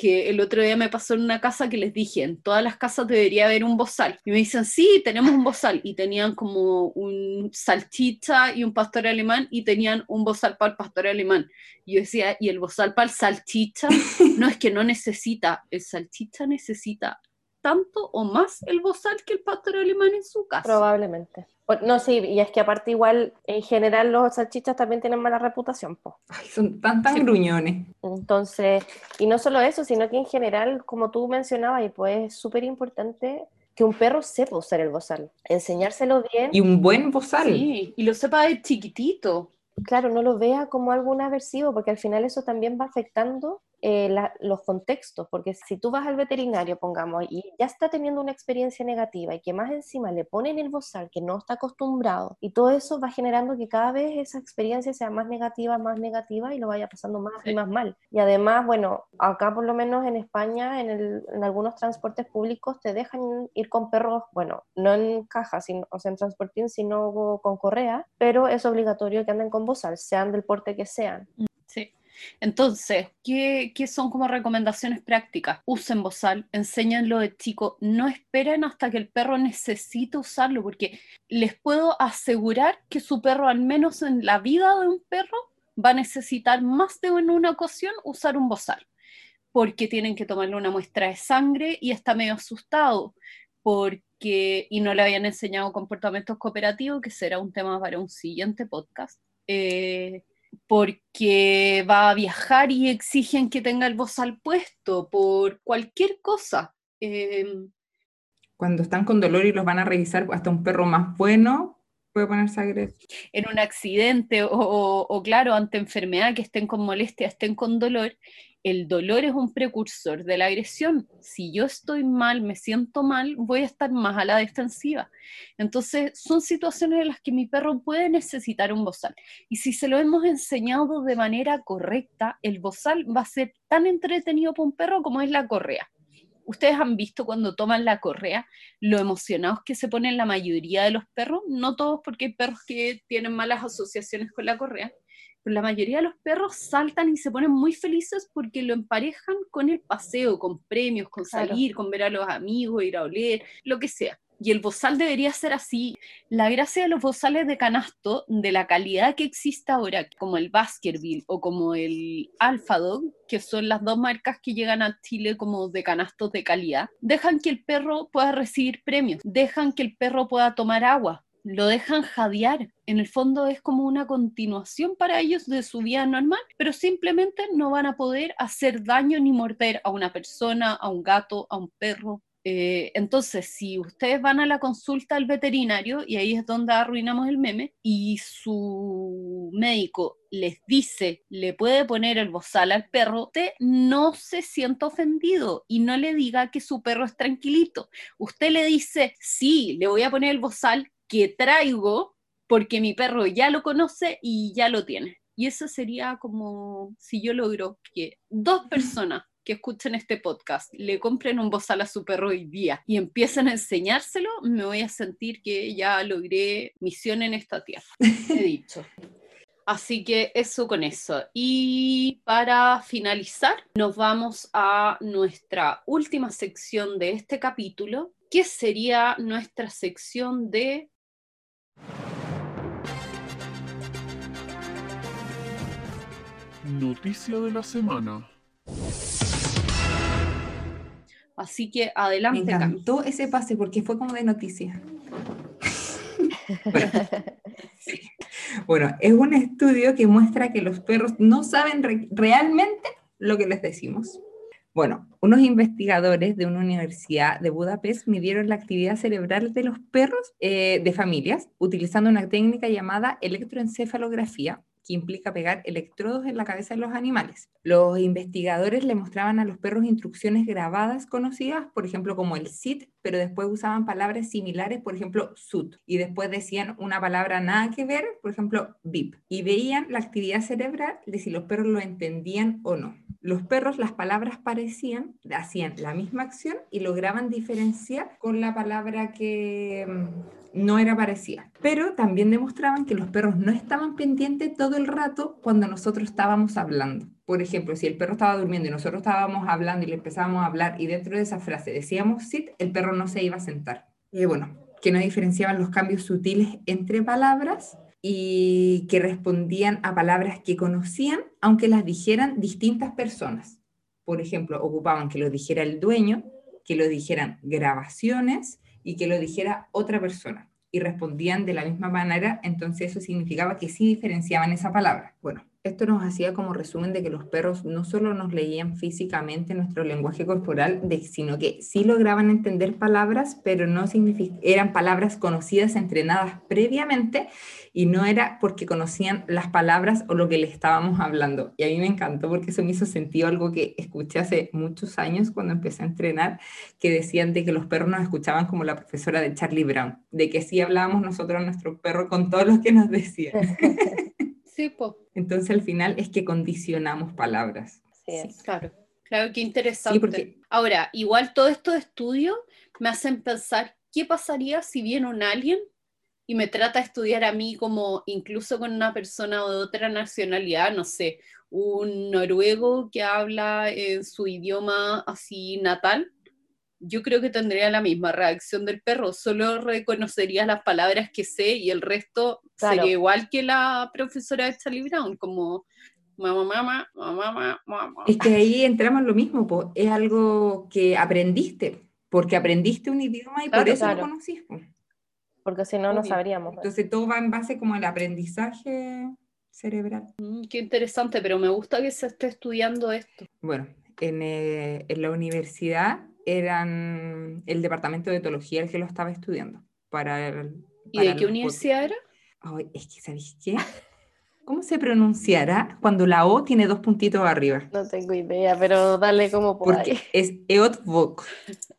Que el otro día me pasó en una casa que les dije, en todas las casas debería haber un bozal. Y me dicen, sí, tenemos un bozal. Y tenían como un salchicha y un pastor alemán y tenían un bozal para el pastor alemán. Y yo decía, ¿y el bozal para el salchicha? No es que no necesita, el salchicha necesita tanto o más el bozal que el pastor alemán en su casa. Probablemente. No, sí, y es que aparte igual, en general los salchichas también tienen mala reputación, po. Ay, son tan, tan gruñones. Entonces, y no solo eso, sino que en general, como tú mencionabas, y pues es súper importante que un perro sepa usar el bozal, enseñárselo bien. Y un buen bozal. Sí, y lo sepa de chiquitito. Claro, no lo vea como algo aversivo, porque al final eso también va afectando eh, los contextos, porque si tú vas al veterinario, pongamos, y ya está teniendo una experiencia negativa y que más encima le ponen el bozal que no está acostumbrado, y todo eso va generando que cada vez esa experiencia sea más negativa, más negativa y lo vaya pasando más y más mal. Y además, bueno, acá por lo menos en España, en, el, en algunos transportes públicos te dejan ir con perros, bueno, no en caja, sino, o sea, en transportín, sino con correa, pero es obligatorio que anden con bozal, sean del porte que sean. Entonces, ¿qué, son como recomendaciones prácticas? Usen bozal, enséñenlo de chico, no esperen hasta que el perro necesite usarlo, porque les puedo asegurar que su perro, al menos en la vida de un perro, va a necesitar más de una ocasión usar un bozal, porque tienen que tomarle una muestra de sangre y está medio asustado, porque, y no le habían enseñado comportamientos cooperativos, que será un tema para un siguiente podcast. Eh, porque va a viajar y exigen que tenga el bozal puesto por cualquier cosa. Em, Cuando están con dolor y los van a revisar, hasta un perro más bueno puede poner sangre. En un accidente o, o, claro, ante enfermedad, que estén con molestia, estén con dolor, el dolor es un precursor de la agresión. Si yo estoy mal, me siento mal, voy a estar más a la defensiva. Entonces, son situaciones en las que mi perro puede necesitar un bozal. Y si se lo hemos enseñado de manera correcta, el bozal va a ser tan entretenido para un perro como es la correa. Ustedes han visto cuando toman la correa lo emocionados que se ponen la mayoría de los perros, no todos porque hay perros que tienen malas asociaciones con la correa, pero la mayoría de los perros saltan y se ponen muy felices porque lo emparejan con el paseo, con premios, con salir, con ver a los amigos, ir a oler, lo que sea. Y el bozal debería ser así. La gracia de los bozales de canasto, de la calidad que existe ahora, como el Baskerville o como el Alpha Dog, que son las dos marcas que llegan a Chile como de canastos de calidad, dejan que el perro pueda recibir premios, dejan que el perro pueda tomar agua, lo dejan jadear. En el fondo es como una continuación para ellos de su vida normal, pero simplemente no van a poder hacer daño ni morder a una persona, a un gato, a un perro. Eh, entonces, si ustedes van a la consulta al veterinario, y ahí es donde arruinamos el meme, y su médico les dice, le puede poner el bozal al perro, usted no se sienta ofendido y no le diga que su perro es tranquilito. Usted le dice, sí, le voy a poner el bozal, que traigo porque mi perro ya lo conoce y ya lo tiene. Y eso sería como si yo logro que dos personas que escuchen este podcast le compren un bozal a su perro hoy día y empiecen a enseñárselo, me voy a sentir que ya logré misión en esta tierra. He dicho. Así que eso con eso. Y para finalizar, nos vamos a nuestra última sección de este capítulo, que sería nuestra sección de Noticia de la semana. Así que adelante. Me encantó ese pase porque fue como de noticia. bueno, es un estudio que muestra que los perros no saben realmente lo que les decimos. Bueno, unos investigadores de una universidad de Budapest midieron la actividad cerebral de los perros eh, de familias utilizando una técnica llamada electroencefalografía que implica pegar electrodos en la cabeza de los animales. Los investigadores le mostraban a los perros instrucciones grabadas conocidas, por ejemplo, como el sit, pero después usaban palabras similares, por ejemplo, sut, y después decían una palabra nada que ver, por ejemplo, bip, y veían la actividad cerebral de si los perros lo entendían o no. Los perros, las palabras parecían, hacían la misma acción y lograban diferenciar con la palabra que, no era parecida. Pero también demostraban que los perros no estaban pendientes todo el rato cuando nosotros estábamos hablando. Por ejemplo, si el perro estaba durmiendo y nosotros estábamos hablando y le empezábamos a hablar y dentro de esa frase decíamos sit, el perro no se iba a sentar. Y bueno, que no diferenciaban los cambios sutiles entre palabras y que respondían a palabras que conocían, aunque las dijeran distintas personas. Por ejemplo, ocupaban que lo dijera el dueño, que lo dijeran grabaciones y que lo dijera otra persona. Y respondían de la misma manera, entonces eso significaba que sí diferenciaban esa palabra. Bueno, esto nos hacía como resumen de que los perros no solo nos leían físicamente nuestro lenguaje corporal, sino que sí lograban entender palabras, pero no eran palabras conocidas, entrenadas previamente, y no era porque conocían las palabras o lo que le estábamos hablando. Y a mí me encantó porque eso me hizo sentido algo que escuché hace muchos años cuando empecé a entrenar, que decían de que los perros nos escuchaban como la profesora de Charlie Brown, de que sí hablábamos nosotros a nuestro perro con todo lo que nos decían. Entonces al final es que condicionamos palabras. Sí, claro. Claro, qué interesante. Ahora, igual todo esto de estudio me hacen pensar qué pasaría si viene un alien y me trata de estudiar a mí como incluso con una persona de otra nacionalidad, no sé, un noruego que habla en su idioma así natal, yo creo que tendría la misma reacción del perro, solo reconocería las palabras que sé y el resto sería igual que la profesora de Charlie Brown, como mamá, mamá, mamá, mamá. Es que ahí entramos en lo mismo, es algo que aprendiste, porque aprendiste un idioma y por eso lo conocís. Porque si no, no sabríamos. Entonces todo va en base como al aprendizaje cerebral. Mm, qué interesante, pero me gusta que se esté estudiando esto. Bueno, en, eh, en la universidad eran el departamento de etología el que lo estaba estudiando. Para, ¿Y de qué universidad era? es que, ¿sabéis qué? ¿Cómo se pronunciará cuando la O tiene dos puntitos arriba? No tengo idea, pero dale como por Porque es Eotvok.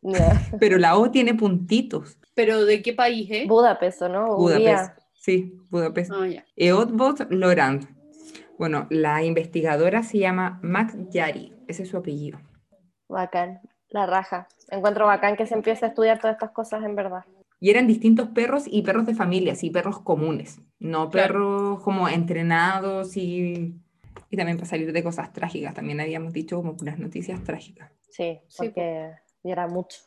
Pero la O tiene puntitos. ¿Pero de qué país es? Budapest, ¿no? Budapest. Sí, Budapest. Ah, Eotvok Lorand. Bueno, la investigadora se llama Max Yari, ese es su apellido. Bacán. La raja. Encuentro bacán que se empiece a estudiar todas estas cosas en verdad. Y eran distintos perros y perros de familias y perros comunes, no perros como entrenados y, y también para salir de cosas trágicas. También habíamos dicho como unas noticias trágicas. Sí, porque era mucho.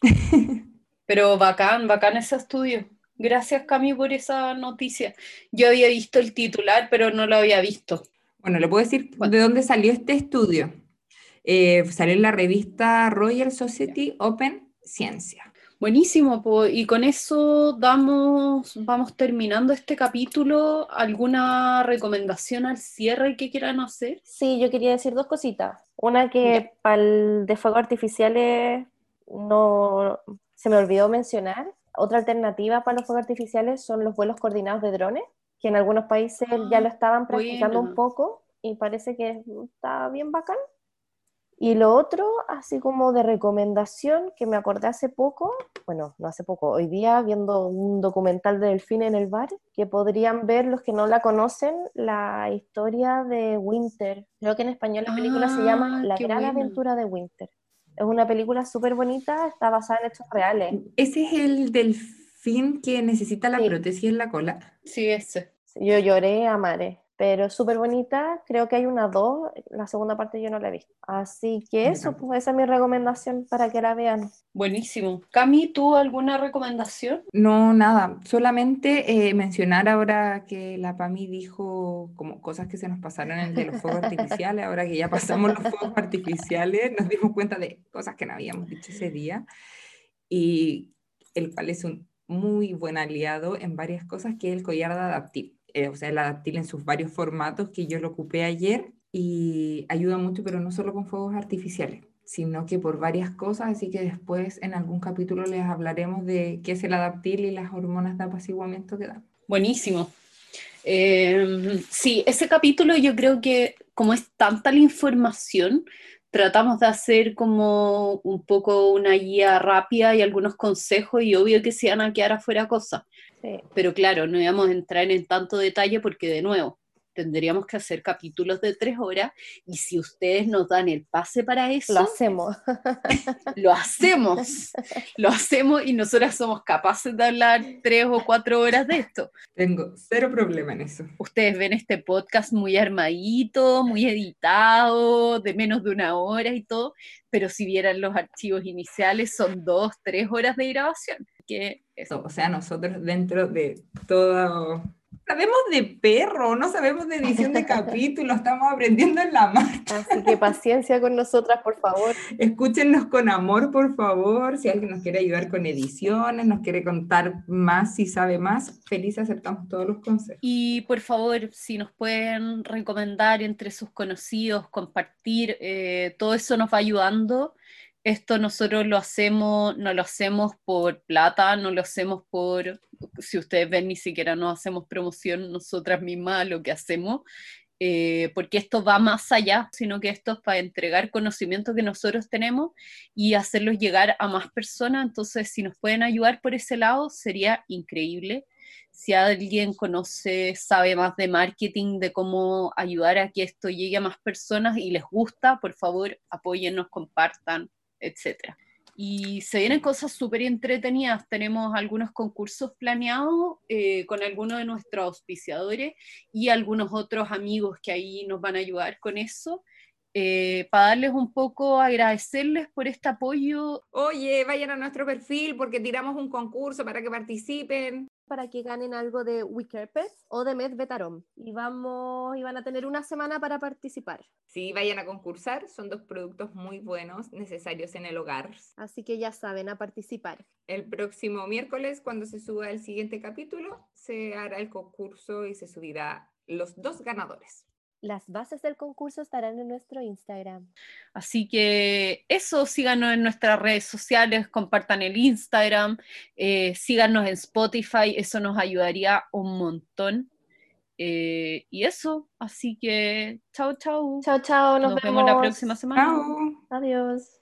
Pero bacán, bacán ese estudio. Gracias, Cami, por esa noticia. Yo había visto el titular, pero no lo había visto. Bueno, le puedo decir de dónde salió este estudio. Eh, salió en la revista Royal Society Open Ciencia. Buenísimo, y con eso damos, vamos terminando este capítulo. ¿Alguna recomendación al cierre que quieran hacer? Sí, yo quería decir dos cositas. Una que para el de fuego artificiales no se me olvidó mencionar. Otra alternativa para los fuegos artificiales son los vuelos coordinados de drones, que en algunos países ya ah, lo estaban practicando un poco y parece que está bien bacán. Y lo otro, así como de recomendación, que me acordé hace poco, bueno, no hace poco, hoy día viendo un documental de Delfín en el bar, que podrían ver los que no la conocen, la historia de Winter. Creo que en español la película se llama ah, La gran aventura de Winter. Es una película súper bonita, está basada en hechos reales. ¿Ese es el delfín que necesita la prótesis en la cola? Sí, ese. Yo lloré a mare pero súper bonita. Creo que hay una dos, la segunda parte yo no la he visto. Así que eso, pues esa es mi recomendación para que la vean. Buenísimo. Cami, ¿tú alguna recomendación? No, nada. Solamente eh, mencionar ahora que la Pami dijo como cosas que se nos pasaron en el de los fuegos artificiales. Ahora que ya pasamos los fuegos artificiales, nos dimos cuenta de cosas que no habíamos dicho ese día. Y el cual es un muy buen aliado en varias cosas, que es el collar de adaptivo eh, o sea, el adaptil en sus varios formatos que yo lo ocupé ayer y ayuda mucho, pero no solo con fuegos artificiales, sino que por varias cosas, así que después en algún capítulo les hablaremos de qué es el adaptil y las hormonas de apaciguamiento que dan. Buenísimo. Em, sí, ese capítulo yo creo que como es tanta la información, tratamos de hacer como un poco una guía rápida y algunos consejos y obvio que se van a quedar afuera cosas. Pero claro, no íbamos a entrar en tanto detalle porque de nuevo, tendríamos que hacer capítulos de tres horas y si ustedes nos dan el pase para eso, Lo hacemos. lo hacemos, lo hacemos y nosotras somos capaces de hablar tres o cuatro horas de esto. Tengo cero problema en eso. Ustedes ven este podcast muy armadito, muy editado, de menos de una hora y todo, pero si vieran los archivos iniciales son dos, tres horas de grabación. Que eso. O sea, nosotros dentro de todo... Sabemos de perro, no sabemos de edición de capítulos, estamos aprendiendo en la marcha. Así que paciencia con nosotras, por favor. Escúchenos con amor, por favor. Si alguien nos quiere ayudar con ediciones, nos quiere contar más, si sabe más, feliz aceptamos todos los consejos. Y por favor, si nos pueden recomendar entre sus conocidos, compartir, eh, todo eso nos va ayudando. Esto nosotros lo hacemos, no lo hacemos por plata, no lo hacemos por, si ustedes ven, ni siquiera nos hacemos promoción nosotras mismas a lo que hacemos, eh, porque esto va más allá, sino que esto es para entregar conocimiento que nosotros tenemos y hacerlos llegar a más personas. Entonces, si nos pueden ayudar por ese lado, sería increíble. Si alguien conoce, sabe más de marketing, de cómo ayudar a que esto llegue a más personas y les gusta, por favor, apóyennos, compartan, etcétera. Y se vienen cosas súper entretenidas. Tenemos algunos concursos planeados eh, con algunos de nuestros auspiciadores y algunos otros amigos que ahí nos van a ayudar con eso. Eh, para darles un poco, agradecerles por este apoyo. Oye, vayan a nuestro perfil porque tiramos un concurso para que participen. Para que ganen algo de Wikerpet o de Med Betarom. Y vamos, y van a tener una semana para participar. Sí, vayan a concursar, son dos productos muy buenos, necesarios en el hogar. Así que ya saben, a participar. El próximo miércoles, cuando se suba el siguiente capítulo, se hará el concurso y se subirá los dos ganadores. Las bases del concurso estarán en nuestro Instagram. Así que eso, síganos en nuestras redes sociales, compartan el Instagram, eh, síganos en Spotify, eso nos ayudaría un montón. Eh, y eso, así que chao, chao. Chao, chao, nos, Nos vemos la próxima semana. Chao. Adiós.